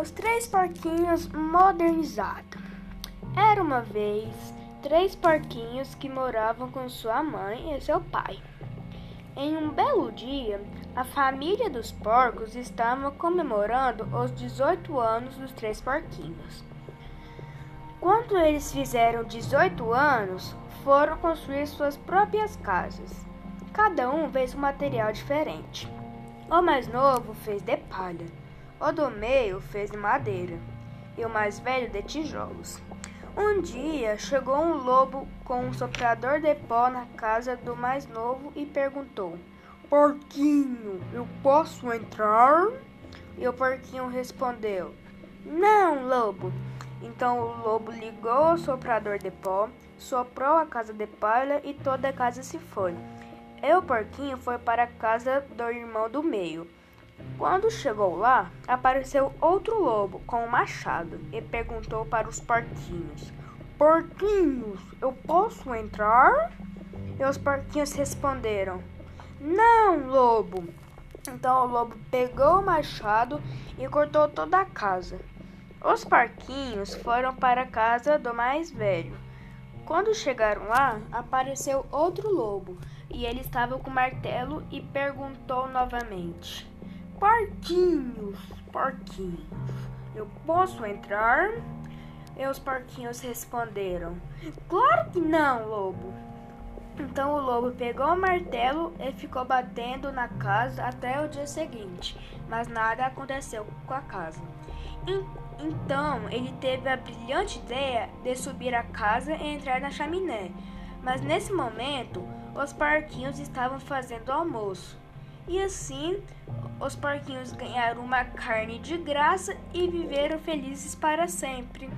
Os três porquinhos modernizados. Era uma vez três porquinhos que moravam com sua mãe e seu pai. Em um belo dia, a família dos porcos estava comemorando os 18 anos dos três porquinhos. Quando eles fizeram 18 anos, foram construir suas próprias casas. Cada um fez um material diferente. O mais novo fez de palha o do meio fez de madeira e o mais velho de tijolos. Um dia chegou um lobo com um soprador de pó na casa do mais novo e perguntou: Porquinho, eu posso entrar? E o porquinho respondeu: Não, lobo. Então o lobo ligou o soprador de pó, soprou a casa de palha e toda a casa se foi. E o porquinho foi para a casa do irmão do meio. Quando chegou lá, apareceu outro lobo com um machado e perguntou para os porquinhos: Porquinhos, eu posso entrar? E os porquinhos responderam: Não, lobo. Então o lobo pegou o machado e cortou toda a casa. Os porquinhos foram para a casa do mais velho. Quando chegaram lá, apareceu outro lobo e ele estava com o martelo e perguntou novamente: Porquinhos, porquinhos, eu posso entrar? E os porquinhos responderam: Claro que não, lobo. Então o lobo pegou o martelo e ficou batendo na casa até o dia seguinte, mas nada aconteceu com a casa. Então ele teve a brilhante ideia de subir a casa e entrar na chaminé. Mas nesse momento, os porquinhos estavam fazendo almoço. E assim, os porquinhos ganharam uma carne de graça e viveram felizes para sempre.